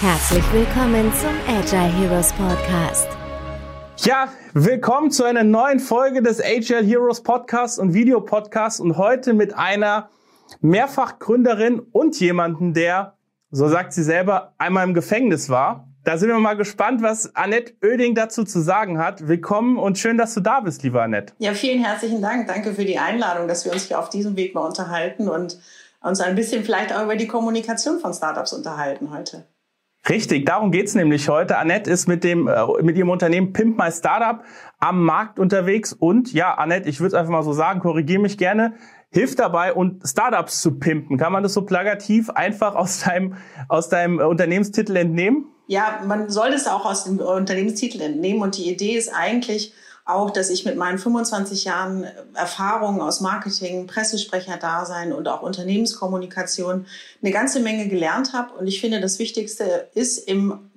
Herzlich willkommen zum Agile Heroes Podcast. Ja, willkommen zu einer neuen Folge des Agile Heroes Podcasts und Videopodcasts und heute mit einer Mehrfachgründerin und jemanden, der, so sagt sie selber, einmal im Gefängnis war. Da sind wir mal gespannt, was Annette Oeding dazu zu sagen hat. Willkommen und schön, dass du da bist, liebe Annette. Ja, vielen herzlichen Dank. Danke für die Einladung, dass wir uns hier auf diesem Weg mal unterhalten und uns ein bisschen vielleicht auch über die Kommunikation von Startups unterhalten heute. Richtig, darum geht's nämlich heute. Annette ist mit dem äh, mit ihrem Unternehmen Pimp My Startup am Markt unterwegs und ja, Annette, ich würde es einfach mal so sagen, korrigiere mich gerne, hilft dabei und Startups zu pimpen. Kann man das so plagativ einfach aus deinem aus deinem Unternehmenstitel entnehmen? Ja, man soll das auch aus dem Unternehmenstitel entnehmen und die Idee ist eigentlich auch, dass ich mit meinen 25 Jahren Erfahrung aus Marketing, Pressesprecher-Dasein und auch Unternehmenskommunikation eine ganze Menge gelernt habe. Und ich finde, das Wichtigste ist im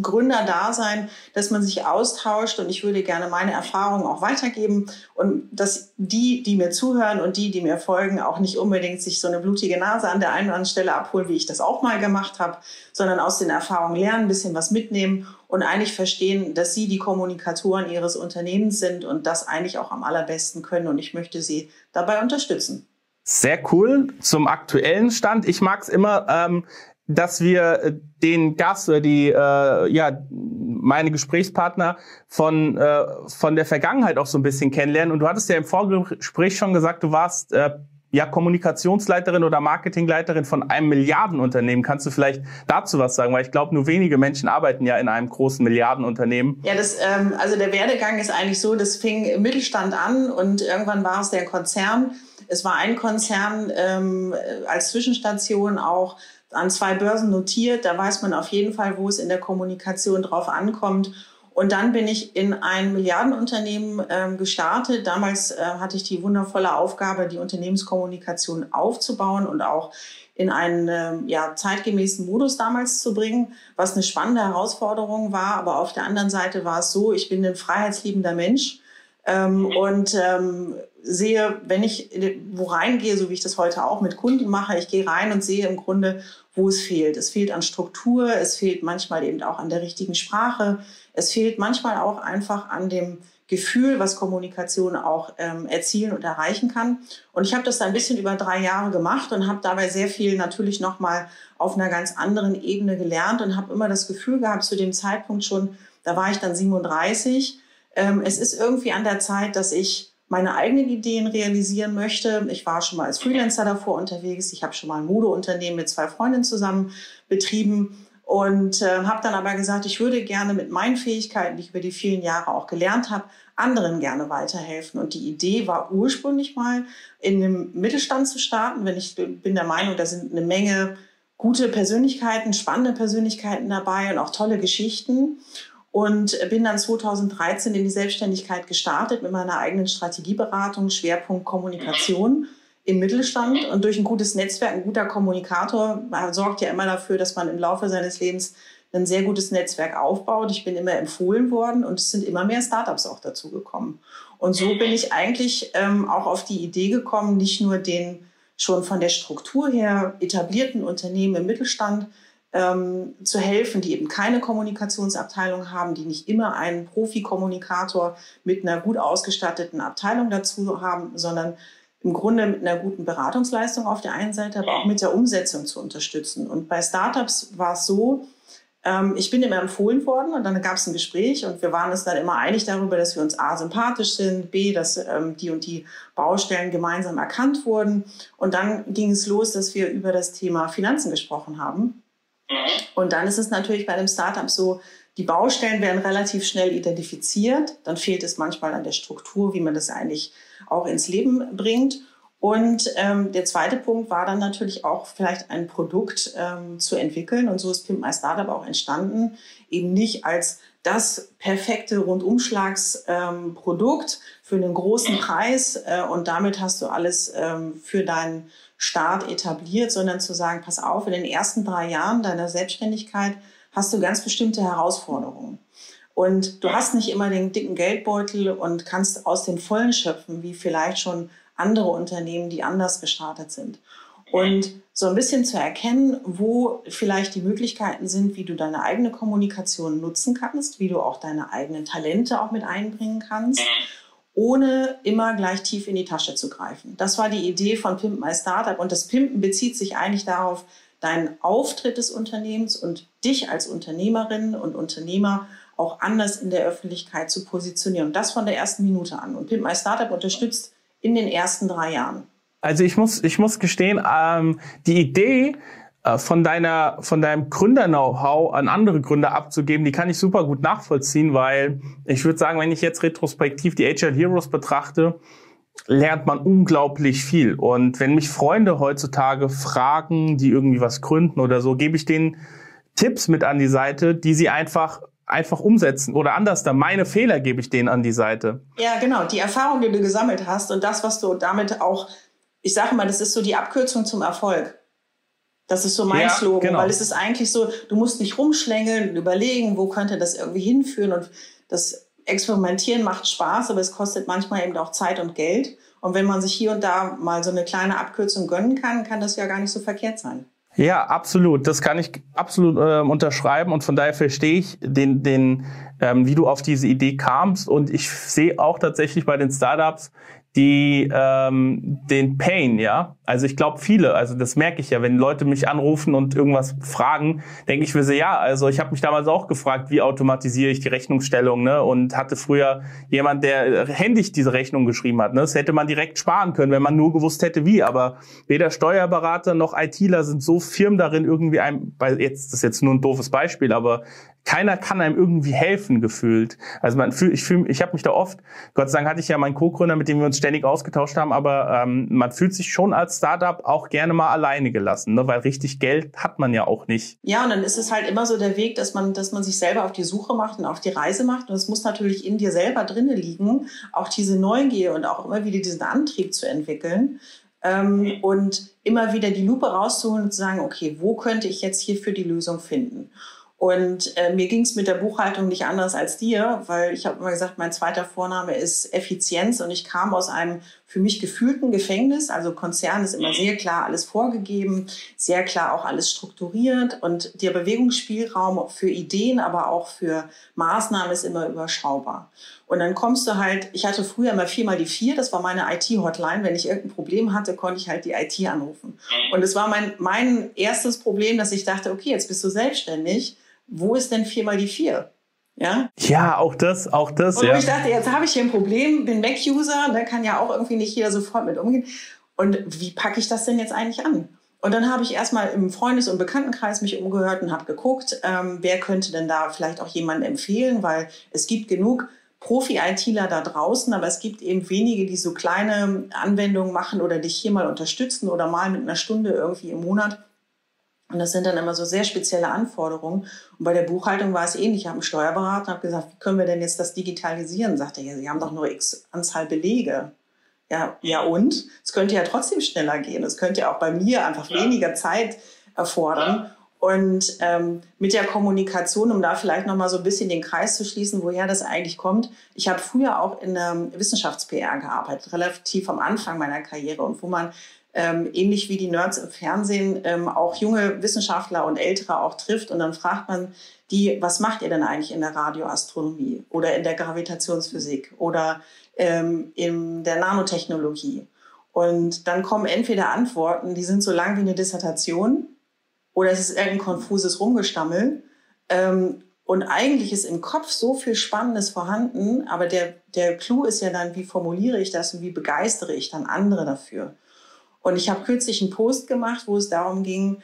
Gründerdasein, dass man sich austauscht und ich würde gerne meine Erfahrungen auch weitergeben und dass die, die mir zuhören und die, die mir folgen, auch nicht unbedingt sich so eine blutige Nase an der einen oder anderen Stelle abholen, wie ich das auch mal gemacht habe, sondern aus den Erfahrungen lernen, ein bisschen was mitnehmen und eigentlich verstehen, dass sie die Kommunikatoren ihres Unternehmens sind und das eigentlich auch am allerbesten können und ich möchte sie dabei unterstützen. Sehr cool. Zum aktuellen Stand. Ich mag es immer, ähm, dass wir äh, den Gast oder die äh, ja meine Gesprächspartner von äh, von der Vergangenheit auch so ein bisschen kennenlernen und du hattest ja im Vorgespräch schon gesagt, du warst äh, ja Kommunikationsleiterin oder Marketingleiterin von einem Milliardenunternehmen. Kannst du vielleicht dazu was sagen? Weil ich glaube, nur wenige Menschen arbeiten ja in einem großen Milliardenunternehmen. Ja, das ähm, also der Werdegang ist eigentlich so, das fing im Mittelstand an und irgendwann war es der Konzern. Es war ein Konzern ähm, als Zwischenstation auch an zwei Börsen notiert. Da weiß man auf jeden Fall, wo es in der Kommunikation drauf ankommt. Und dann bin ich in ein Milliardenunternehmen ähm, gestartet. Damals äh, hatte ich die wundervolle Aufgabe, die Unternehmenskommunikation aufzubauen und auch in einen äh, ja, zeitgemäßen Modus damals zu bringen, was eine spannende Herausforderung war. Aber auf der anderen Seite war es so, ich bin ein freiheitsliebender Mensch ähm, und ähm, sehe, wenn ich wo reingehe, so wie ich das heute auch mit Kunden mache, ich gehe rein und sehe im Grunde, wo es fehlt. Es fehlt an Struktur, es fehlt manchmal eben auch an der richtigen Sprache, es fehlt manchmal auch einfach an dem Gefühl, was Kommunikation auch ähm, erzielen und erreichen kann. Und ich habe das ein bisschen über drei Jahre gemacht und habe dabei sehr viel natürlich nochmal auf einer ganz anderen Ebene gelernt und habe immer das Gefühl gehabt, zu dem Zeitpunkt schon, da war ich dann 37, ähm, es ist irgendwie an der Zeit, dass ich meine eigenen Ideen realisieren möchte. Ich war schon mal als Freelancer davor unterwegs. Ich habe schon mal ein Modeunternehmen mit zwei Freundinnen zusammen betrieben und äh, habe dann aber gesagt, ich würde gerne mit meinen Fähigkeiten, die ich über die vielen Jahre auch gelernt habe, anderen gerne weiterhelfen. Und die Idee war ursprünglich mal in einem Mittelstand zu starten, wenn ich bin der Meinung, da sind eine Menge gute Persönlichkeiten, spannende Persönlichkeiten dabei und auch tolle Geschichten und bin dann 2013 in die Selbstständigkeit gestartet mit meiner eigenen Strategieberatung, Schwerpunkt Kommunikation im Mittelstand. Und durch ein gutes Netzwerk, ein guter Kommunikator sorgt ja immer dafür, dass man im Laufe seines Lebens ein sehr gutes Netzwerk aufbaut. Ich bin immer empfohlen worden und es sind immer mehr Startups auch dazu gekommen. Und so bin ich eigentlich ähm, auch auf die Idee gekommen, nicht nur den schon von der Struktur her etablierten Unternehmen im Mittelstand ähm, zu helfen, die eben keine Kommunikationsabteilung haben, die nicht immer einen Profi-Kommunikator mit einer gut ausgestatteten Abteilung dazu haben, sondern im Grunde mit einer guten Beratungsleistung auf der einen Seite, aber auch mit der Umsetzung zu unterstützen. Und bei Startups war es so, ähm, ich bin immer empfohlen worden und dann gab es ein Gespräch und wir waren uns dann immer einig darüber, dass wir uns A sympathisch sind, B, dass ähm, die und die Baustellen gemeinsam erkannt wurden. Und dann ging es los, dass wir über das Thema Finanzen gesprochen haben. Und dann ist es natürlich bei einem Startup so, die Baustellen werden relativ schnell identifiziert. Dann fehlt es manchmal an der Struktur, wie man das eigentlich auch ins Leben bringt. Und ähm, der zweite Punkt war dann natürlich auch vielleicht ein Produkt ähm, zu entwickeln. Und so ist Pimp My Startup auch entstanden. Eben nicht als das perfekte Rundumschlagsprodukt ähm, für einen großen Preis. Äh, und damit hast du alles ähm, für deinen Start etabliert, sondern zu sagen, pass auf, in den ersten drei Jahren deiner Selbstständigkeit hast du ganz bestimmte Herausforderungen. Und du hast nicht immer den dicken Geldbeutel und kannst aus den Vollen schöpfen, wie vielleicht schon andere Unternehmen, die anders gestartet sind. Und so ein bisschen zu erkennen, wo vielleicht die Möglichkeiten sind, wie du deine eigene Kommunikation nutzen kannst, wie du auch deine eigenen Talente auch mit einbringen kannst, ohne immer gleich tief in die Tasche zu greifen. Das war die Idee von Pimp My Startup und das Pimpen bezieht sich eigentlich darauf, deinen Auftritt des Unternehmens und dich als Unternehmerin und Unternehmer auch anders in der Öffentlichkeit zu positionieren. Und das von der ersten Minute an. Und Pimp My Startup unterstützt in den ersten drei Jahren. Also ich muss, ich muss gestehen, ähm, die Idee, von deiner, von deinem Gründer-Know-how an andere Gründer abzugeben, die kann ich super gut nachvollziehen, weil ich würde sagen, wenn ich jetzt retrospektiv die Agile Heroes betrachte, lernt man unglaublich viel. Und wenn mich Freunde heutzutage fragen, die irgendwie was gründen oder so, gebe ich denen Tipps mit an die Seite, die sie einfach einfach umsetzen oder anders da meine Fehler gebe ich denen an die Seite. Ja, genau, die Erfahrung, die du gesammelt hast und das, was du damit auch, ich sage mal, das ist so die Abkürzung zum Erfolg. Das ist so mein ja, Slogan, genau. weil es ist eigentlich so, du musst nicht rumschlängeln und überlegen, wo könnte das irgendwie hinführen und das Experimentieren macht Spaß, aber es kostet manchmal eben auch Zeit und Geld. Und wenn man sich hier und da mal so eine kleine Abkürzung gönnen kann, kann das ja gar nicht so verkehrt sein. Ja, absolut. Das kann ich absolut äh, unterschreiben und von daher verstehe ich den, den, ähm, wie du auf diese Idee kamst und ich sehe auch tatsächlich bei den Startups die ähm, den Pain, ja. Also ich glaube viele, also das merke ich ja, wenn Leute mich anrufen und irgendwas fragen, denke ich mir so, ja, also ich habe mich damals auch gefragt, wie automatisiere ich die Rechnungsstellung, ne? Und hatte früher jemand, der händisch diese Rechnung geschrieben hat, ne? Das hätte man direkt sparen können, wenn man nur gewusst hätte, wie. Aber weder Steuerberater noch ITler sind so firm darin, irgendwie einem, weil jetzt das ist jetzt nur ein doofes Beispiel, aber keiner kann einem irgendwie helfen gefühlt. Also man fühlt, ich fühle, ich habe mich da oft, Gott sei Dank hatte ich ja meinen Co-Gründer, mit dem wir uns ständig ausgetauscht haben, aber ähm, man fühlt sich schon als Startup auch gerne mal alleine gelassen, ne? weil richtig Geld hat man ja auch nicht. Ja, und dann ist es halt immer so der Weg, dass man, dass man sich selber auf die Suche macht und auf die Reise macht. Und es muss natürlich in dir selber drinnen liegen, auch diese Neugier und auch immer wieder diesen Antrieb zu entwickeln. Ähm, und immer wieder die Lupe rauszuholen und zu sagen, okay, wo könnte ich jetzt hierfür die Lösung finden? Und äh, mir ging es mit der Buchhaltung nicht anders als dir, weil ich habe immer gesagt, mein zweiter Vorname ist Effizienz und ich kam aus einem für mich gefühlten Gefängnis. Also Konzern ist immer sehr klar alles vorgegeben, sehr klar auch alles strukturiert und der Bewegungsspielraum für Ideen, aber auch für Maßnahmen ist immer überschaubar. Und dann kommst du halt, ich hatte früher immer viermal die vier, das war meine IT-Hotline. Wenn ich irgendein Problem hatte, konnte ich halt die IT anrufen. Und es war mein, mein erstes Problem, dass ich dachte, okay, jetzt bist du selbstständig wo ist denn viermal die vier? Ja? ja, auch das, auch das. Und ja. ich dachte, jetzt habe ich hier ein Problem, bin Mac-User, da kann ja auch irgendwie nicht jeder sofort mit umgehen. Und wie packe ich das denn jetzt eigentlich an? Und dann habe ich erstmal im Freundes- und Bekanntenkreis mich umgehört und habe geguckt, ähm, wer könnte denn da vielleicht auch jemanden empfehlen, weil es gibt genug Profi-ITler da draußen, aber es gibt eben wenige, die so kleine Anwendungen machen oder dich hier mal unterstützen oder mal mit einer Stunde irgendwie im Monat. Und das sind dann immer so sehr spezielle Anforderungen. Und bei der Buchhaltung war es ähnlich. Ich habe einen Steuerberater und habe gesagt, wie können wir denn jetzt das digitalisieren? Sagte er, ja, Sie haben doch nur x Anzahl Belege. Ja, ja und? Es könnte ja trotzdem schneller gehen. Es könnte ja auch bei mir einfach weniger Zeit erfordern. Und ähm, mit der Kommunikation, um da vielleicht nochmal so ein bisschen den Kreis zu schließen, woher das eigentlich kommt. Ich habe früher auch in der Wissenschafts-PR gearbeitet, relativ am Anfang meiner Karriere und wo man ähm, ähnlich wie die Nerds im Fernsehen ähm, auch junge Wissenschaftler und Ältere auch trifft. Und dann fragt man die, was macht ihr denn eigentlich in der Radioastronomie oder in der Gravitationsphysik oder ähm, in der Nanotechnologie? Und dann kommen entweder Antworten, die sind so lang wie eine Dissertation oder es ist irgendein konfuses Rumgestammel. Ähm, und eigentlich ist im Kopf so viel Spannendes vorhanden, aber der, der Clou ist ja dann, wie formuliere ich das und wie begeistere ich dann andere dafür? Und ich habe kürzlich einen Post gemacht, wo es darum ging,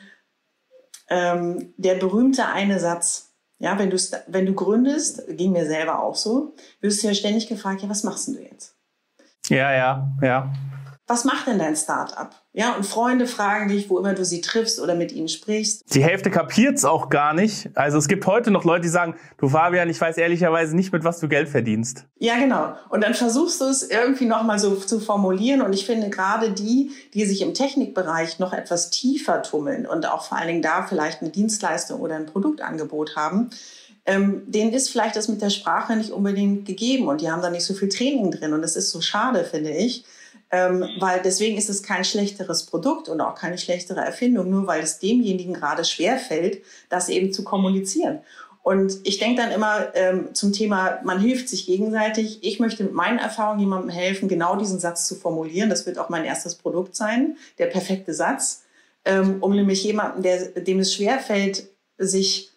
ähm, der berühmte eine Satz. Ja, wenn du, wenn du gründest, ging mir selber auch so, wirst du ja ständig gefragt, ja, was machst denn du jetzt? Ja, ja, ja was macht denn dein Startup? Ja, und Freunde fragen dich, wo immer du sie triffst oder mit ihnen sprichst. Die Hälfte kapiert's auch gar nicht. Also es gibt heute noch Leute, die sagen, du Fabian, ich weiß ehrlicherweise nicht, mit was du Geld verdienst. Ja, genau. Und dann versuchst du es irgendwie nochmal so zu formulieren. Und ich finde gerade die, die sich im Technikbereich noch etwas tiefer tummeln und auch vor allen Dingen da vielleicht eine Dienstleistung oder ein Produktangebot haben, ähm, denen ist vielleicht das mit der Sprache nicht unbedingt gegeben und die haben da nicht so viel Training drin. Und das ist so schade, finde ich Ähm, weil deswegen ist es kein schlechteres Produkt und auch keine schlechtere Erfindung, nur weil es demjenigen gerade schwerfällt, das eben zu kommunizieren. Und ich denke dann immer ähm, zum Thema, man hilft sich gegenseitig. Ich möchte mit meinen Erfahrungen jemandem helfen, genau diesen Satz zu formulieren. Das wird auch mein erstes Produkt sein, der perfekte Satz, ähm, um nämlich jemanden, der, dem es schwerfällt, sich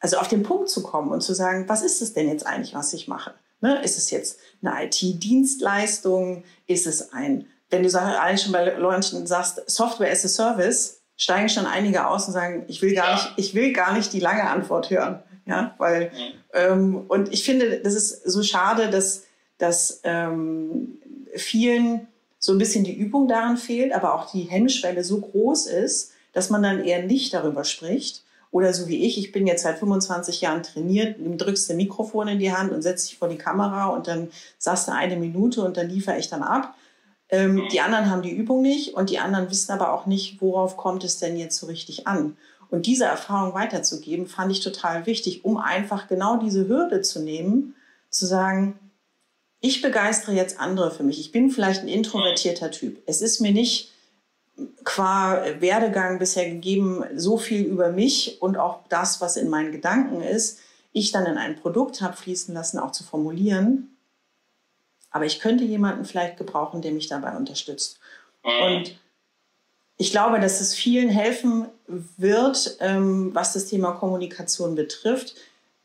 also auf den Punkt zu kommen und zu sagen, was ist es denn jetzt eigentlich, was ich mache? Ne? Ist es jetzt eine IT-Dienstleistung? Ist es ein, wenn du eigentlich schon bei Leuten sagst, Software as a Service, steigen schon einige aus und sagen, ich will gar ja. nicht, ich will gar nicht die lange Antwort hören. Ja, weil, mhm. ähm, und ich finde, das ist so schade, dass, dass ähm, vielen so ein bisschen die Übung daran fehlt, aber auch die Hemmschwelle so groß ist, dass man dann eher nicht darüber spricht. Oder so wie ich, ich bin jetzt seit 25 Jahren trainiert, drückst du Mikrofon in die Hand und setzt dich vor die Kamera und dann sagst du eine Minute und dann liefere ich dann ab. Ähm, die anderen haben die Übung nicht und die anderen wissen aber auch nicht, worauf kommt es denn jetzt so richtig an. Und diese Erfahrung weiterzugeben, fand ich total wichtig, um einfach genau diese Hürde zu nehmen, zu sagen, ich begeistere jetzt andere für mich. Ich bin vielleicht ein introvertierter Typ. Es ist mir nicht qua Werdegang bisher gegeben so viel über mich und auch das, was in meinen Gedanken ist, ich dann in ein Produkt habe fließen lassen, auch zu formulieren. Aber ich könnte jemanden vielleicht gebrauchen, der mich dabei unterstützt. Mhm. Und ich glaube, dass es vielen helfen wird, ähm, was das Thema Kommunikation betrifft,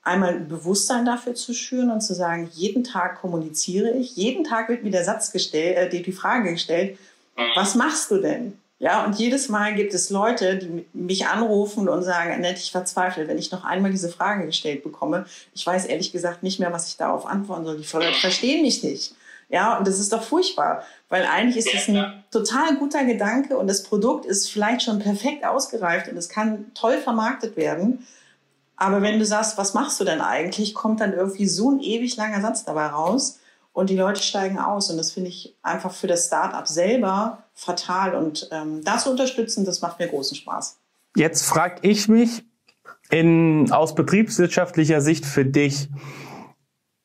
einmal Bewusstsein dafür zu schüren und zu sagen, jeden Tag kommuniziere ich, jeden Tag wird mir der Satz gestellt, äh, die Frage gestellt, mhm. was machst du denn? Ja, und jedes Mal gibt es Leute, die mich anrufen und sagen, Annette, ich verzweifle, wenn ich noch einmal diese Frage gestellt bekomme. Ich weiß ehrlich gesagt nicht mehr, was ich darauf antworten soll. Die verstehen mich nicht. Ja, und das ist doch furchtbar, weil eigentlich ist es ein total guter Gedanke und das Produkt ist vielleicht schon perfekt ausgereift und es kann toll vermarktet werden. Aber wenn du sagst, was machst du denn eigentlich, kommt dann irgendwie so ein ewig langer Satz dabei raus und die Leute steigen aus. Und das finde ich einfach für das Startup selber fatal. Und ähm, das unterstützen, das macht mir großen Spaß. Jetzt frage ich mich in, aus betriebswirtschaftlicher Sicht für dich,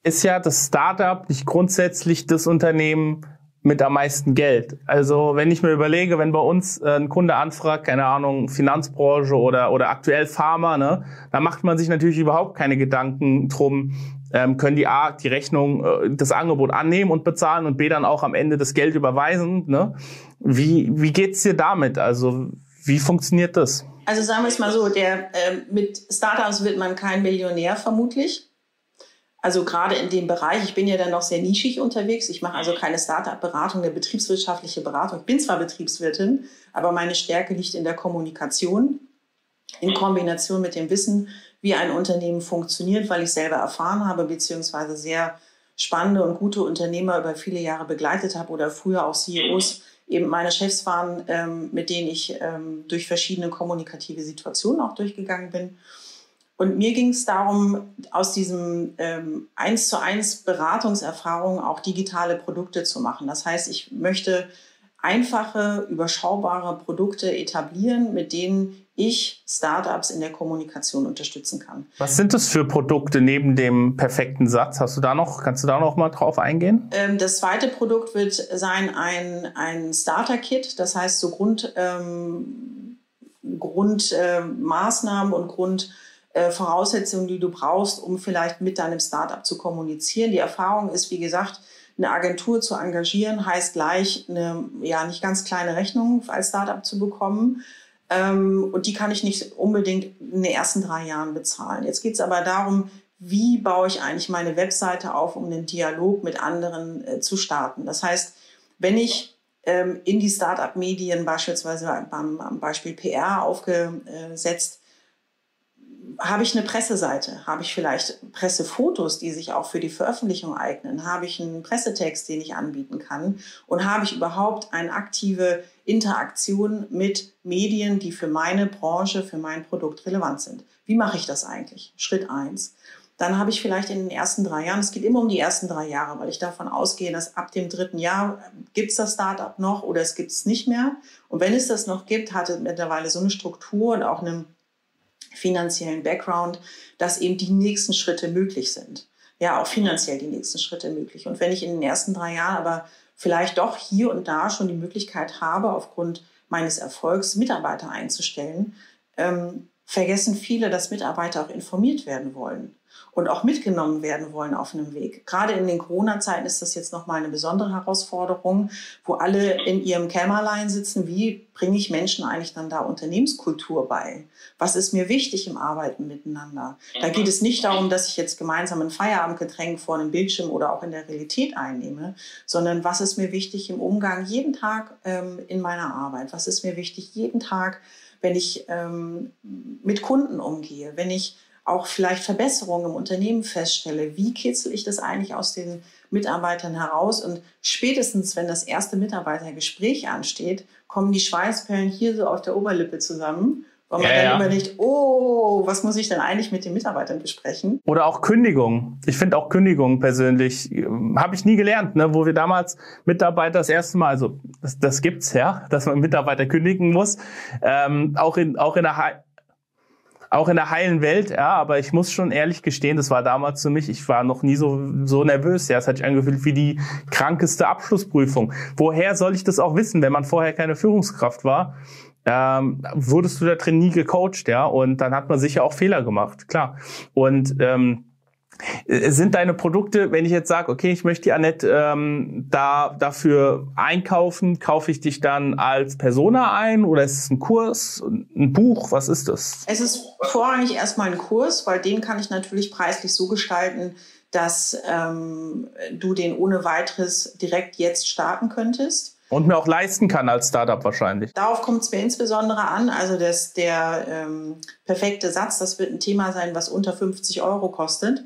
ist ja das Startup nicht grundsätzlich das Unternehmen mit am meisten Geld. Also wenn ich mir überlege, wenn bei uns äh, ein Kunde anfragt, keine Ahnung, Finanzbranche oder, oder aktuell Pharma, ne, da macht man sich natürlich überhaupt keine Gedanken drum, ähm, können die A, die Rechnung, äh, das Angebot annehmen und bezahlen und B, dann auch am Ende das Geld überweisen. Ne? Wie, wie geht's dir damit? Also wie funktioniert das? Also sagen wir es mal so, der, äh, mit Startups wird man kein Millionär vermutlich. Also gerade in dem Bereich, ich bin ja dann noch sehr nischig unterwegs. Ich mache also keine Startup-Beratung, eine betriebswirtschaftliche Beratung. Ich bin zwar Betriebswirtin, aber meine Stärke liegt in der Kommunikation in Kombination mit dem Wissen, wie ein Unternehmen funktioniert, weil ich selber erfahren habe, beziehungsweise sehr spannende und gute Unternehmer über viele Jahre begleitet habe oder früher auch CEOs eben meine Chefs waren, ähm, mit denen ich ähm, durch verschiedene kommunikative Situationen auch durchgegangen bin. Und mir ging es darum, aus diesem ähm, eins zu eins Beratungserfahrung auch digitale Produkte zu machen. Das heißt, ich möchte einfache, überschaubare Produkte etablieren, mit denen ich Startups in der Kommunikation unterstützen kann. Was sind das für Produkte neben dem perfekten Satz? Hast du da noch, kannst du da noch mal drauf eingehen? Ähm, das zweite Produkt wird sein ein, ein Starter-Kit, das heißt so Grund, ähm, Grundmaßnahmen äh, und Grund äh, Voraussetzungen, die du brauchst, um vielleicht mit deinem Startup zu kommunizieren. Die Erfahrung ist, wie gesagt, eine Agentur zu engagieren, heißt gleich eine ja nicht ganz kleine Rechnung als Startup zu bekommen. Ähm, und die kann ich nicht unbedingt in den ersten drei Jahren bezahlen. Jetzt geht es aber darum, wie baue ich eigentlich meine Webseite auf, um den Dialog mit anderen äh, zu starten. Das heißt, wenn ich ähm, in die Startup-Medien beispielsweise beim, am Beispiel PR aufgesetzt habe ich eine Presseseite? Habe ich vielleicht Pressefotos, die sich auch für die Veröffentlichung eignen? Habe ich einen Pressetext, den ich anbieten kann? Und habe ich überhaupt eine aktive Interaktion mit Medien, die für meine Branche, für mein Produkt relevant sind? Wie mache ich das eigentlich? Schritt eins. Dann habe ich vielleicht in den ersten drei Jahren, es geht immer um die ersten drei Jahre, weil ich davon ausgehe, dass ab dem dritten Jahr gibt es das Startup noch oder es gibt es nicht mehr. Und wenn es das noch gibt, hat es mittlerweile so eine Struktur und auch eine finanziellen Background, dass eben die nächsten Schritte möglich sind. Ja, auch finanziell die nächsten Schritte möglich. Und wenn ich in den ersten drei Jahren aber vielleicht doch hier und da schon die Möglichkeit habe, aufgrund meines Erfolgs Mitarbeiter einzustellen, ähm, vergessen viele, dass Mitarbeiter auch informiert werden wollen und auch mitgenommen werden wollen auf einem Weg. Gerade in den Corona-Zeiten ist das jetzt nochmal eine besondere Herausforderung, wo alle in ihrem Kämmerlein sitzen. Wie bringe ich Menschen eigentlich dann da Unternehmenskultur bei? Was ist mir wichtig im Arbeiten miteinander? Da geht es nicht darum, dass ich jetzt gemeinsam ein Feierabendgetränk vor einem Bildschirm oder auch in der Realität einnehme, sondern was ist mir wichtig im Umgang jeden Tag ähm, in meiner Arbeit? Was ist mir wichtig jeden Tag, wenn ich ähm, mit Kunden umgehe, wenn ich auch vielleicht Verbesserungen im Unternehmen feststelle, wie kitzel ich das eigentlich aus den Mitarbeitern heraus? Und spätestens, wenn das erste Mitarbeitergespräch ansteht, kommen die Schweißperlen hier so auf der Oberlippe zusammen. Weil man ja, dann ja. überlegt, oh, was muss ich denn eigentlich mit den Mitarbeitern besprechen? Oder auch Kündigung. Ich finde auch Kündigung persönlich, habe ich nie gelernt, ne? wo wir damals Mitarbeiter das erste Mal, also das, das gibt's ja, dass man Mitarbeiter kündigen muss. Ähm, auch in auch in der auch in der heilen Welt, ja, aber ich muss schon ehrlich gestehen, das war damals für mich, ich war noch nie so, so nervös, ja, es hat sich angefühlt wie die krankeste Abschlussprüfung. Woher soll ich das auch wissen, wenn man vorher keine Führungskraft war? Ähm, wurdest du da drin nie gecoacht, ja, und dann hat man sicher auch Fehler gemacht, klar. Und ähm, äh, sind deine Produkte, wenn ich jetzt sage, okay, ich möchte die Annette ähm, da dafür einkaufen, kaufe ich dich dann als Persona ein oder ist es ein Kurs, ein Buch? Was ist das? Es ist vorrangig erstmal ein Kurs, weil den kann ich natürlich preislich so gestalten, dass ähm, du den ohne weiteres direkt jetzt starten könntest. Und mir auch leisten kann als Startup wahrscheinlich. Darauf kommt es mir insbesondere an. Also das, der ähm, perfekte Satz, das wird ein Thema sein, was unter 50 Euro kostet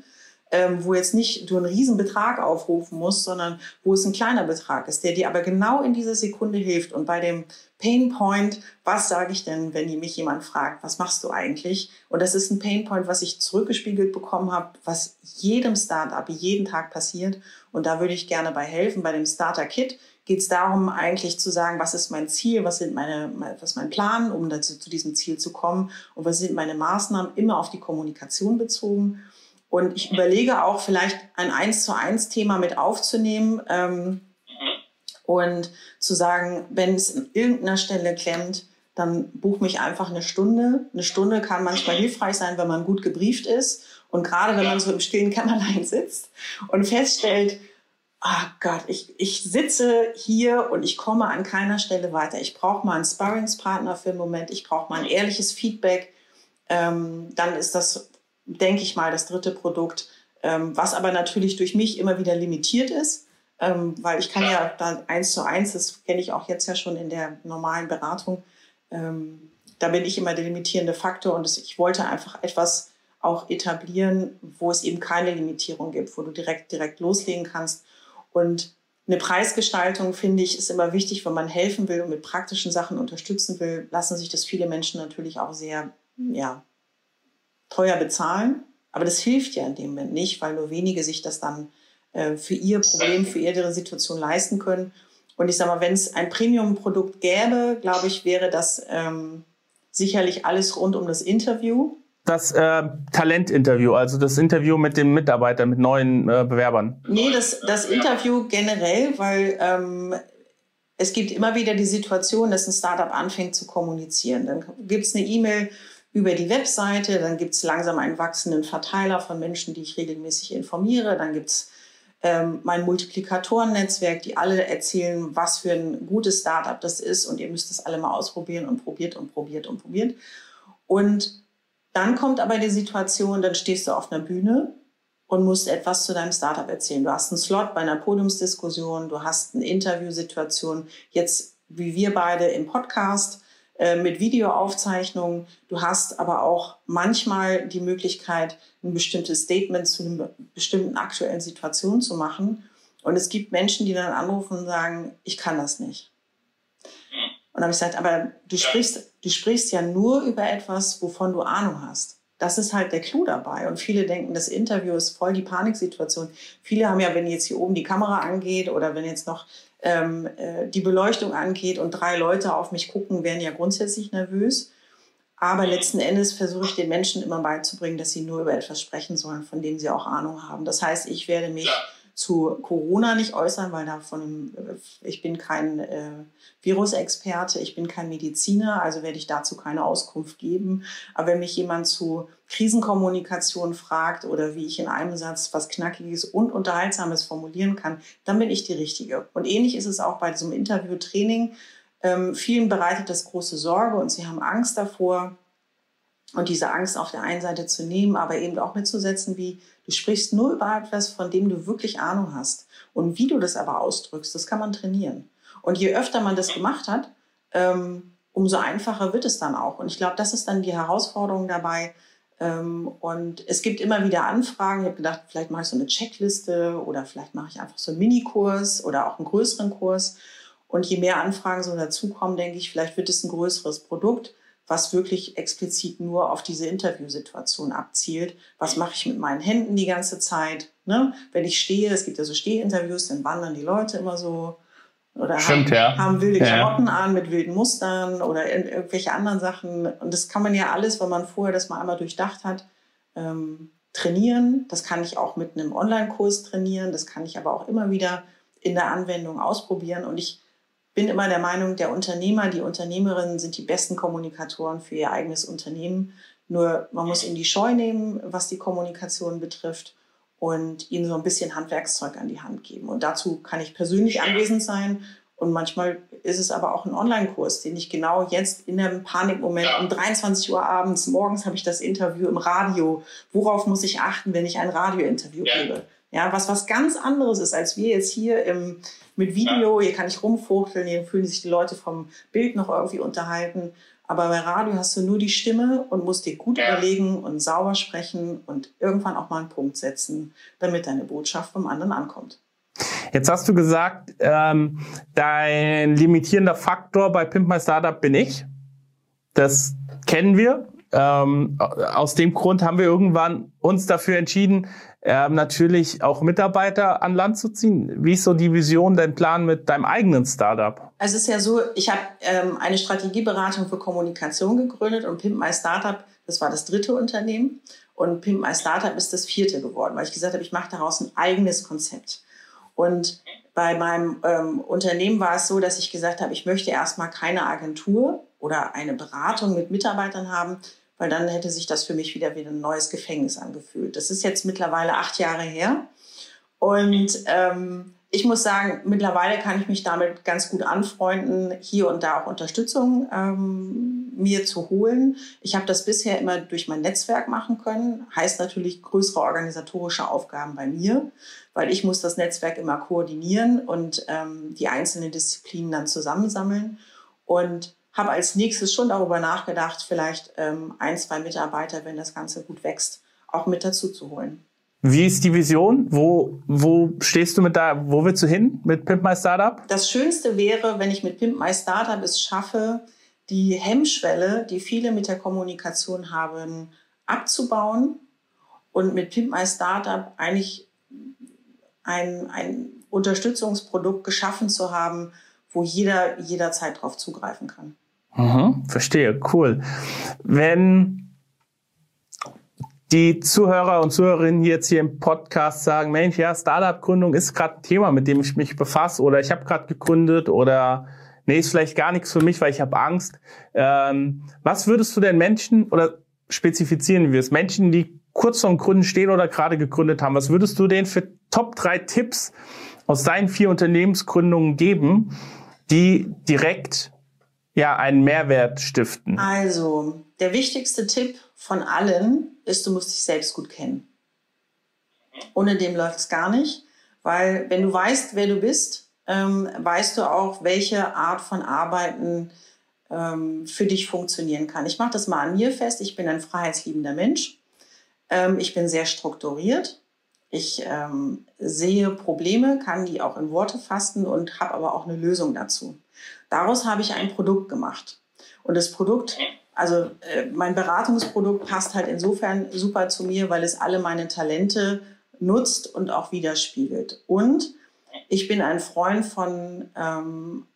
ähm, wo jetzt nicht du einen Riesenbetrag aufrufen musst, sondern wo es ein kleiner Betrag ist, der dir aber genau in dieser Sekunde hilft. Und bei dem Pain Point, was sage ich denn, wenn mich jemand fragt, was machst du eigentlich? Und das ist ein Pain Point, was ich zurückgespiegelt bekommen habe, was jedem Startup jeden Tag passiert. Und da würde ich gerne bei helfen. Bei dem Starter Kit geht es darum, eigentlich zu sagen, was ist mein Ziel, was sind meine, was ist mein Plan, um dazu, zu diesem Ziel zu kommen und was sind meine Maßnahmen, immer auf die Kommunikation bezogen. Und ich überlege auch vielleicht ein eins zu eins Thema mit aufzunehmen ähm, und zu sagen, wenn es an irgendeiner Stelle klemmt, dann buch mich einfach eine Stunde. Eine Stunde kann manchmal hilfreich sein, wenn man gut gebrieft ist. Und gerade wenn man so im stillen Kämmerlein sitzt und feststellt, ah oh Gott, ich, ich sitze hier und ich komme an keiner Stelle weiter. Ich brauche mal einen Sparringspartner für einen Moment. Ich brauche mal ein ehrliches Feedback. Ähm, dann ist das denke ich mal, das dritte Produkt, ähm, was aber natürlich durch mich immer wieder limitiert ist, ähm, weil ich kann ja da eins zu eins, das kenne ich auch jetzt ja schon in der normalen Beratung, ähm, da bin ich immer der limitierende Faktor und das, ich wollte einfach etwas auch etablieren, wo es eben keine Limitierung gibt, wo du direkt, direkt loslegen kannst. Und eine Preisgestaltung, finde ich, ist immer wichtig, wenn man helfen will und mit praktischen Sachen unterstützen will, lassen sich das viele Menschen natürlich auch sehr, ja, teuer bezahlen. Aber das hilft ja in dem Moment nicht, weil nur wenige sich das dann äh, für ihr Problem, für ihre Situation leisten können. Und ich sage mal, wenn es ein Premium-Produkt gäbe, glaube ich, wäre das ähm, sicherlich alles rund um das Interview. Das äh, Talentinterview, also das Interview mit dem Mitarbeiter, mit neuen äh, Bewerbern. Nee, das, das Interview generell, weil ähm, es gibt immer wieder die Situation, dass ein Startup anfängt zu kommunizieren. Dann gibt es eine E-Mail, über die Webseite. Dann gibt es langsam einen wachsenden Verteiler von Menschen, die ich regelmäßig informiere. Dann gibt es ähm, mein Multiplikatoren-Netzwerk, die alle erzählen, was für ein gutes Startup das ist und ihr müsst das alle mal ausprobieren und probiert und probiert und probiert. Und dann kommt aber die Situation, dann stehst du auf einer Bühne und musst etwas zu deinem Startup erzählen. Du hast einen Slot bei einer Podiumsdiskussion, du hast eine Interviewsituation, jetzt wie wir beide im Podcast äh, mit Videoaufzeichnungen. Du hast aber auch manchmal die Möglichkeit, ein bestimmtes Statement zu einer bestimmten aktuellen Situation zu machen. Und es gibt Menschen, die dann anrufen und sagen, ich kann das nicht. Und dann habe ich gesagt, aber du sprichst, du sprichst ja nur über etwas, wovon du Ahnung hast. Das ist halt der Clou dabei. Und viele denken, das Interview ist voll die Paniksituation. Viele haben ja, wenn jetzt hier oben die Kamera angeht oder wenn jetzt noch ähm, äh, die Beleuchtung angeht und drei Leute auf mich gucken, werden ja grundsätzlich nervös. Aber letzten Endes versuche ich den Menschen immer beizubringen, dass sie nur über etwas sprechen sollen, von dem sie auch Ahnung haben. Das heißt, ich werde mich zu Corona nicht äußern, weil davon äh, ich bin kein äh, Virusexperte, ich bin kein Mediziner, also werde ich dazu keine Auskunft geben. Aber wenn mich jemand zu Krisenkommunikation fragt oder wie ich in einem Satz was Knackiges und Unterhaltsames formulieren kann, dann bin ich die Richtige. Und ähnlich ist es auch bei diesem Interview-Training. Ähm, vielen bereitet das große Sorge und sie haben Angst davor, und diese Angst auf der einen Seite zu nehmen, aber eben auch mitzusetzen, wie du sprichst nur über etwas, von dem du wirklich Ahnung hast. Und wie du das aber ausdrückst, das kann man trainieren. Und je öfter man das gemacht hat, ähm, umso einfacher wird es dann auch. Und ich glaube, das ist dann die Herausforderung dabei. Ähm, und es gibt immer wieder Anfragen. Ich habe gedacht, vielleicht mache ich so eine Checkliste oder vielleicht mache ich einfach so einen Minikurs oder auch einen größeren Kurs. Und je mehr Anfragen so dazukommen, denke ich, vielleicht wird es ein größeres Produkt was wirklich explizit nur auf diese Interviewsituation abzielt. Was mache ich mit meinen Händen die ganze Zeit? Ne? Wenn ich stehe, es gibt ja so Stehinterviews, dann wandern die Leute immer so oder Stimmt, haben, ja. haben wilde Ja. Klamotten an mit wilden Mustern oder ir- irgendwelche anderen Sachen. Und das kann man ja alles, wenn man vorher das mal einmal durchdacht hat, ähm, trainieren. Das kann ich auch mit einem Online-Kurs trainieren. Das kann ich aber auch immer wieder in der Anwendung ausprobieren. Und ich bin immer der Meinung, der Unternehmer, die Unternehmerinnen sind die besten Kommunikatoren für ihr eigenes Unternehmen. Nur man muss ihnen die Scheu nehmen, was die Kommunikation betrifft und ihnen so ein bisschen Handwerkszeug an die Hand geben. Und dazu kann ich persönlich anwesend sein. Und manchmal ist es aber auch ein Online-Kurs, den ich genau jetzt in einem Panikmoment um 23 Uhr abends, morgens habe ich das Interview im Radio. Worauf muss ich achten, wenn ich ein Radiointerview gebe? Ja, was was ganz anderes ist, als wir jetzt hier im, mit Video. Hier kann ich rumfuchteln, hier fühlen sich die Leute vom Bild noch irgendwie unterhalten. Aber bei Radio hast du nur die Stimme und musst dir gut überlegen und sauber sprechen und irgendwann auch mal einen Punkt setzen, damit deine Botschaft vom anderen ankommt. Jetzt hast du gesagt, ähm, dein limitierender Faktor bei Pimp My Startup bin ich. Das kennen wir. Ähm, aus dem Grund haben wir irgendwann uns dafür entschieden, ähm, natürlich auch Mitarbeiter an Land zu ziehen. Wie ist so die Vision, dein Plan mit deinem eigenen Startup? Also es ist ja so, ich habe ähm, eine Strategieberatung für Kommunikation gegründet und Pimp My Startup, das war das dritte Unternehmen. Und Pimp My Startup ist das vierte geworden, weil ich gesagt habe, ich mache daraus ein eigenes Konzept. Und bei meinem ähm, Unternehmen war es so, dass ich gesagt habe, ich möchte erstmal keine Agentur oder eine Beratung mit Mitarbeitern haben, weil dann hätte sich das für mich wieder wie ein neues Gefängnis angefühlt. Das ist jetzt mittlerweile acht Jahre her. Und ähm, ich muss sagen, mittlerweile kann ich mich damit ganz gut anfreunden, hier und da auch Unterstützung ähm, mir zu holen. Ich habe das bisher immer durch mein Netzwerk machen können. Heißt natürlich größere organisatorische Aufgaben bei mir, weil ich muss das Netzwerk immer koordinieren und ähm, die einzelnen Disziplinen dann zusammensammeln. Und habe als nächstes schon darüber nachgedacht, vielleicht ähm, ein, zwei Mitarbeiter, wenn das Ganze gut wächst, auch mit dazu zu holen. Wie ist die Vision? Wo, wo stehst du mit da? Wo willst du hin mit Pimp My Startup? Das Schönste wäre, wenn ich mit Pimp My Startup es schaffe, die Hemmschwelle, die viele mit der Kommunikation haben, abzubauen und mit Pimp My Startup eigentlich ein, ein Unterstützungsprodukt geschaffen zu haben, wo jeder jederzeit drauf zugreifen kann. Mhm, verstehe, cool. Wenn die Zuhörer und Zuhörerinnen jetzt hier im Podcast sagen, Mensch, ja, Startup-Gründung ist gerade ein Thema, mit dem ich mich befasse oder ich habe gerade gegründet oder nee, ist vielleicht gar nichts für mich, weil ich habe Angst. Ähm, was würdest du denn Menschen oder spezifizieren wir es, Menschen, die kurz vorm Gründen stehen oder gerade gegründet haben, was würdest du denen für Top drei Tipps aus deinen vier Unternehmensgründungen geben, die direkt ja einen Mehrwert stiften? Also, der wichtigste Tipp von allen ist, du musst dich selbst gut kennen. Ohne dem läuft es gar nicht, weil wenn du weißt, wer du bist, ähm, weißt du auch, welche Art von Arbeiten ähm, für dich funktionieren kann. Ich mache das mal an mir fest. Ich bin ein freiheitsliebender Mensch. Ähm, ich bin sehr strukturiert. Ich ähm, sehe Probleme, kann die auch in Worte fassen und habe aber auch eine Lösung dazu. Daraus habe ich ein Produkt gemacht. Und das Produkt, also äh, mein Beratungsprodukt passt halt insofern super zu mir, weil es alle meine Talente nutzt und auch widerspiegelt. Und ich bin ein Freund von ähm,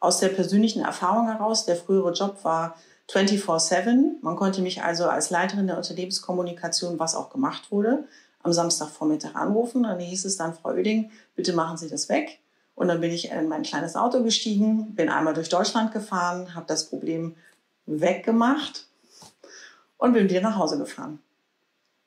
aus der persönlichen Erfahrung heraus. Der frühere Job war 24/7. Man konnte mich also als Leiterin der Unternehmenskommunikation, was auch gemacht wurde, am Samstagvormittag anrufen. Dann hieß es dann, Frau Oeding, bitte machen Sie das weg. Und dann bin ich in mein kleines Auto gestiegen, bin einmal durch Deutschland gefahren, habe das Problem weggemacht und bin wieder nach Hause gefahren.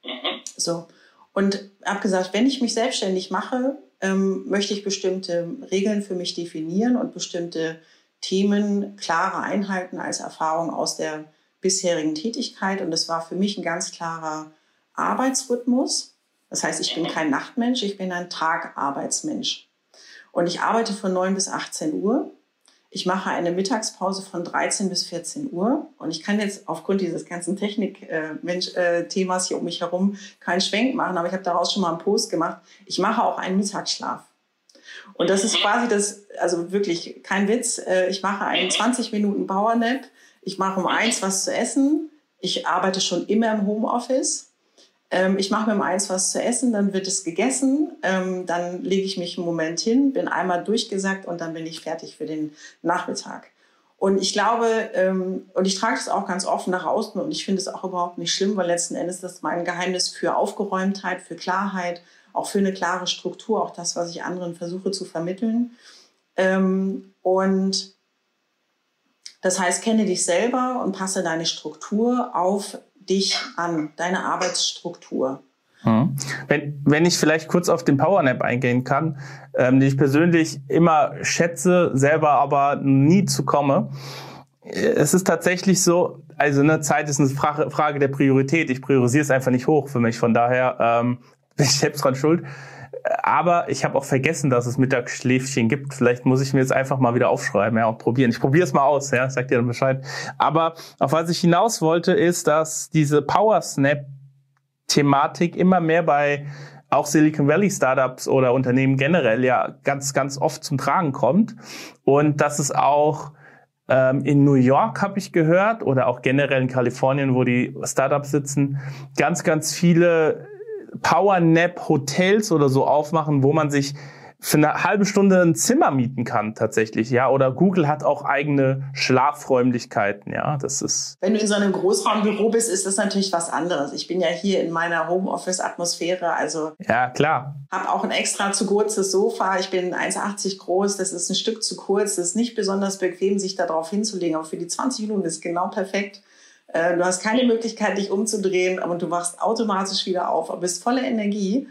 Mhm. So. Und habe gesagt, wenn ich mich selbstständig mache, ähm, möchte ich bestimmte Regeln für mich definieren und bestimmte Themen klarer einhalten als Erfahrung aus der bisherigen Tätigkeit. Und das war für mich ein ganz klarer Arbeitsrhythmus. Das heißt, ich bin kein Nachtmensch, ich bin ein Tagarbeitsmensch. Und ich arbeite von 9 bis 18 Uhr. Ich mache eine Mittagspause von 13 bis 14 Uhr. Und ich kann jetzt aufgrund dieses ganzen Technik-Themas hier um mich herum keinen Schwenk machen, aber ich habe daraus schon mal einen Post gemacht. Ich mache auch einen Mittagsschlaf. Und das ist quasi das, also wirklich kein Witz. Äh, ich mache einen 20 Minuten Powernap. Ich mache um eins was zu essen. Ich arbeite schon immer im Homeoffice. Ähm, ich mache mir um eins was zu essen, dann wird es gegessen, ähm, dann lege ich mich einen Moment hin, bin einmal durchgesagt und dann bin ich fertig für den Nachmittag. Und ich glaube, ähm, und ich trage das auch ganz offen nach außen und ich finde es auch überhaupt nicht schlimm, weil letzten Endes ist das mein Geheimnis für Aufgeräumtheit, für Klarheit, auch für eine klare Struktur, auch das, was ich anderen versuche zu vermitteln. Und das heißt, kenne dich selber und passe deine Struktur auf dich an, deine Arbeitsstruktur. Hm. Wenn, wenn ich vielleicht kurz auf den Powernap eingehen kann, ähm, den ich persönlich immer schätze, selber aber nie zu komme. Es ist tatsächlich so, also eine Zeit ist eine Frage, Frage der Priorität. Ich priorisiere es einfach nicht hoch für mich. Von daher ähm, bin ich selbst dran schuld. Aber ich habe auch vergessen, dass es Mittagsschläfchen gibt. Vielleicht muss ich mir jetzt einfach mal wieder aufschreiben ja, und probieren. Ich probiere es mal aus, ja, sag dir dann Bescheid. Aber auf was ich hinaus wollte, ist, dass diese Power Snap Thematik immer mehr bei auch Silicon Valley Startups oder Unternehmen generell ja ganz, ganz oft zum Tragen kommt. Und dass es auch ähm, in New York habe ich gehört oder auch generell in Kalifornien, wo die Startups sitzen, ganz, ganz viele Power-Nap-Hotels oder so aufmachen, wo man sich für eine halbe Stunde ein Zimmer mieten kann tatsächlich, ja. Oder Google hat auch eigene Schlafräumlichkeiten, ja. Das ist. Wenn du in so einem Großraumbüro bist, ist das natürlich was anderes. Ich bin ja hier in meiner Homeoffice-Atmosphäre, also. Ja, klar. Habe auch ein extra zu kurzes Sofa. Ich bin 1,80 groß. Das ist ein Stück zu kurz. Das ist nicht besonders bequem, sich da drauf hinzulegen. Aber für die 20 Minuten ist genau perfekt. Äh, du hast keine Möglichkeit, dich umzudrehen, aber du wachst automatisch wieder auf, aber bist voller Energie.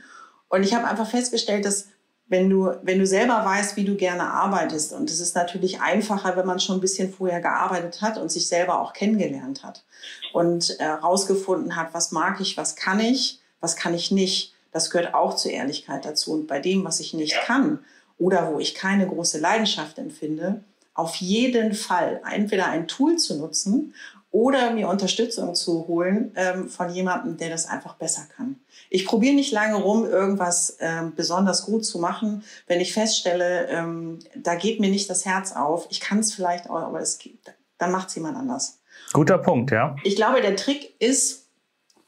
Und ich habe einfach festgestellt, dass wenn du, wenn du selber weißt, wie du gerne arbeitest, und es ist natürlich einfacher, wenn man schon ein bisschen vorher gearbeitet hat und sich selber auch kennengelernt hat und herausgefunden äh, hat, was mag ich, was kann ich, was kann ich nicht. Das gehört auch zur Ehrlichkeit dazu. Und bei dem, was ich nicht kann oder wo ich keine große Leidenschaft empfinde, auf jeden Fall entweder ein Tool zu nutzen oder mir Unterstützung zu holen ähm, von jemandem, der das einfach besser kann. Ich probiere nicht lange rum, irgendwas ähm, besonders gut zu machen. Wenn ich feststelle, ähm, da geht mir nicht das Herz auf, ich kann es vielleicht auch, aber es geht, dann macht es jemand anders. Guter Punkt, ja. Ich glaube, der Trick ist,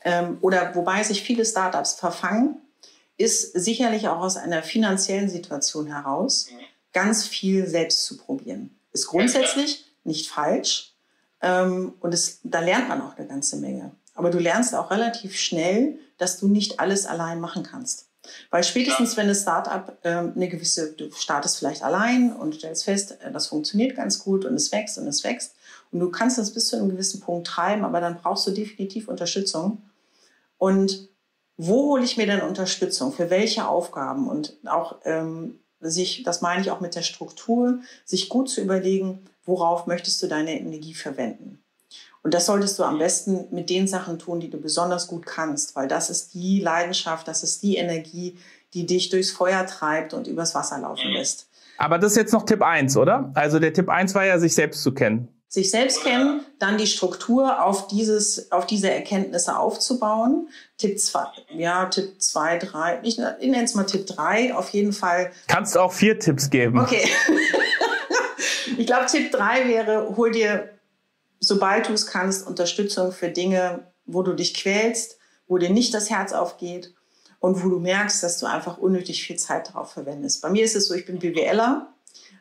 ähm, oder wobei sich viele Startups verfangen, ist sicherlich auch aus einer finanziellen Situation heraus, ganz viel selbst zu probieren. Ist grundsätzlich nicht falsch, und es, da lernt man auch eine ganze Menge. Aber du lernst auch relativ schnell, dass du nicht alles allein machen kannst. Weil spätestens, wenn ein Startup ähm, eine gewisse, du startest vielleicht allein und stellst fest, äh, das funktioniert ganz gut und es wächst und es wächst. Und du kannst das bis zu einem gewissen Punkt treiben, aber dann brauchst du definitiv Unterstützung. Und wo hole ich mir denn Unterstützung? Für welche Aufgaben? Und auch ähm, sich, das meine ich auch mit der Struktur, sich gut zu überlegen, worauf möchtest du deine Energie verwenden. Und das solltest du am besten mit den Sachen tun, die du besonders gut kannst, weil das ist die Leidenschaft, das ist die Energie, die dich durchs Feuer treibt und übers Wasser laufen lässt. Aber das ist jetzt noch Tipp 1, oder? Also der Tipp 1 war ja, sich selbst zu kennen. Sich selbst kennen, dann die Struktur auf dieses, auf diese Erkenntnisse aufzubauen. Tipp 2, ja, Tipp 2, 3, ich, ich nenne es mal Tipp 3, auf jeden Fall. Kannst auch vier Tipps geben. Okay. Ich glaube, Tipp 3 wäre, hol dir, sobald du es kannst, Unterstützung für Dinge, wo du dich quälst, wo dir nicht das Herz aufgeht und wo du merkst, dass du einfach unnötig viel Zeit darauf verwendest. Bei mir ist es so, ich bin BWLer,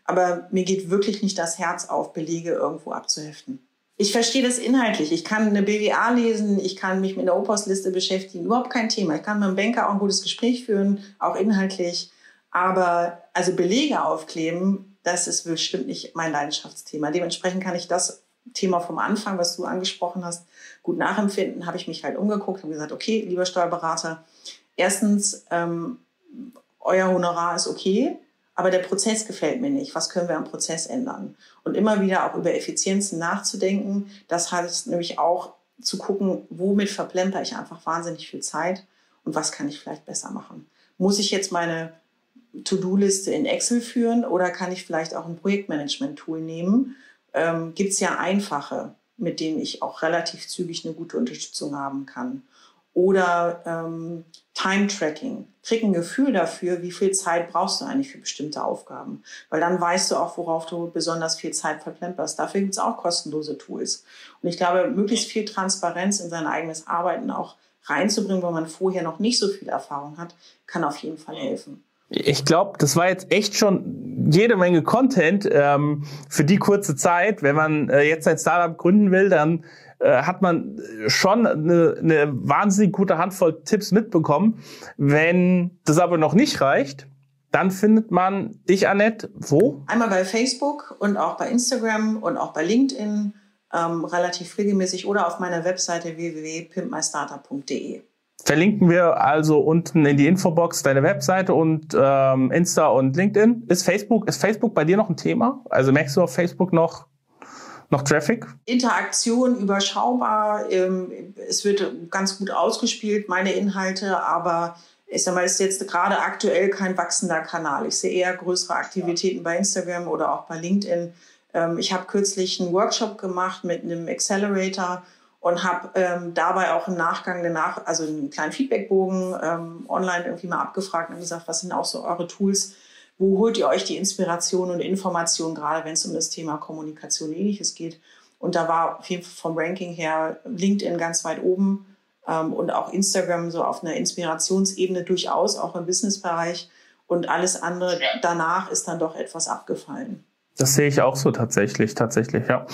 aber mir geht wirklich nicht das Herz auf, Belege irgendwo abzuheften. Ich verstehe das inhaltlich. Ich kann eine BWA lesen, ich kann mich mit der Opos-Liste beschäftigen, überhaupt kein Thema. Ich kann mit einem Banker auch ein gutes Gespräch führen, auch inhaltlich. Aber also Belege aufkleben, das ist bestimmt nicht mein Leidenschaftsthema. Dementsprechend kann ich das Thema vom Anfang, was du angesprochen hast, gut nachempfinden. Habe ich mich halt umgeguckt und gesagt, okay, lieber Steuerberater, erstens, ähm, euer Honorar ist okay, aber der Prozess gefällt mir nicht. Was können wir am Prozess ändern? Und immer wieder auch über Effizienzen nachzudenken. Das heißt nämlich auch zu gucken, womit verplemper ich einfach wahnsinnig viel Zeit und was kann ich vielleicht besser machen. Muss ich jetzt meine To-Do-Liste in Excel führen oder kann ich vielleicht auch ein Projektmanagement-Tool nehmen? Ähm, Gibt es ja einfache, mit denen ich auch relativ zügig eine gute Unterstützung haben kann oder ähm, Time-Tracking. Krieg ein Gefühl dafür, wie viel Zeit brauchst du eigentlich für bestimmte Aufgaben. Weil dann weißt du auch, worauf du besonders viel Zeit verplemperst. Dafür gibt es auch kostenlose Tools. Und ich glaube, möglichst viel Transparenz in sein eigenes Arbeiten auch reinzubringen, wenn man vorher noch nicht so viel Erfahrung hat, kann auf jeden Fall helfen. Ich glaube, das war jetzt echt schon jede Menge Content ähm, für die kurze Zeit. Wenn man äh, jetzt ein Startup gründen will, dann äh, hat man schon eine, eine wahnsinnig gute Handvoll Tipps mitbekommen. Wenn das aber noch nicht reicht, dann findet man dich, Annette, wo? Einmal bei Facebook und auch bei Instagram und auch bei LinkedIn ähm, relativ regelmäßig oder auf meiner Webseite www.pimpmystartup.de. Verlinken wir also unten in die Infobox deine Webseite und ähm, Insta und LinkedIn. Ist Facebook, ist Facebook bei dir noch ein Thema? Also merkst du auf Facebook noch noch Traffic? Interaktion überschaubar. Ähm, es wird ganz gut ausgespielt, meine Inhalte, aber ich sag mal, ist jetzt gerade aktuell kein wachsender Kanal. Ich sehe eher größere Aktivitäten bei Instagram oder auch bei LinkedIn. Ähm, ich habe kürzlich einen Workshop gemacht mit einem Accelerator und habe ähm, dabei auch im Nachgang danach, also einen kleinen Feedbackbogen ähm, online irgendwie mal abgefragt und gesagt, was sind auch so eure Tools, wo holt ihr euch die Inspiration und Information, gerade wenn es um das Thema Kommunikation ähnliches geht. Und da war auf jeden Fall vom Ranking her LinkedIn ganz weit oben ähm, und auch Instagram so auf einer Inspirationsebene durchaus, auch im Businessbereich. Und alles andere danach ist dann doch etwas abgefallen. Das sehe ich auch so tatsächlich, tatsächlich, ja.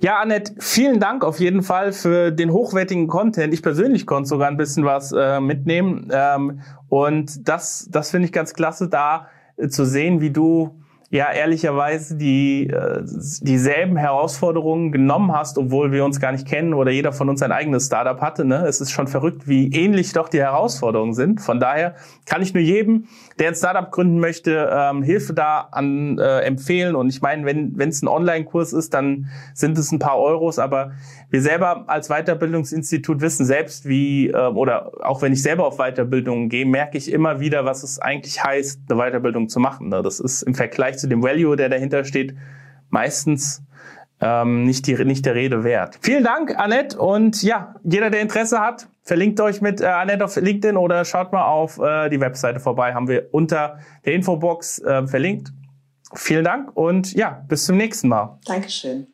Ja, Annette, vielen Dank auf jeden Fall für den hochwertigen Content. Ich persönlich konnte sogar ein bisschen was äh, mitnehmen. Ähm, und das, das finde ich ganz klasse, da zu sehen, wie du ja ehrlicherweise die äh, dieselben Herausforderungen genommen hast, obwohl wir uns gar nicht kennen oder jeder von uns ein eigenes Startup hatte. Ne? Es ist schon verrückt, wie ähnlich doch die Herausforderungen sind. Von daher kann ich nur jedem, der ein Startup gründen möchte, ähm, Hilfe da an äh, empfehlen. Und ich meine, wenn es ein Online-Kurs ist, dann sind es ein paar Euros, aber wir selber als Weiterbildungsinstitut wissen selbst, wie, äh, oder auch wenn ich selber auf Weiterbildungen gehe, merke ich immer wieder, was es eigentlich heißt, eine Weiterbildung zu machen. Ne? Das ist im Vergleich zu dem Value, der dahinter steht, meistens ähm, nicht, die, nicht der Rede wert. Vielen Dank, Annette. Und ja, jeder, der Interesse hat, verlinkt euch mit äh, Annette auf LinkedIn oder schaut mal auf äh, die Webseite vorbei. Haben wir unter der Infobox äh, verlinkt. Vielen Dank und ja, bis zum nächsten Mal. Dankeschön.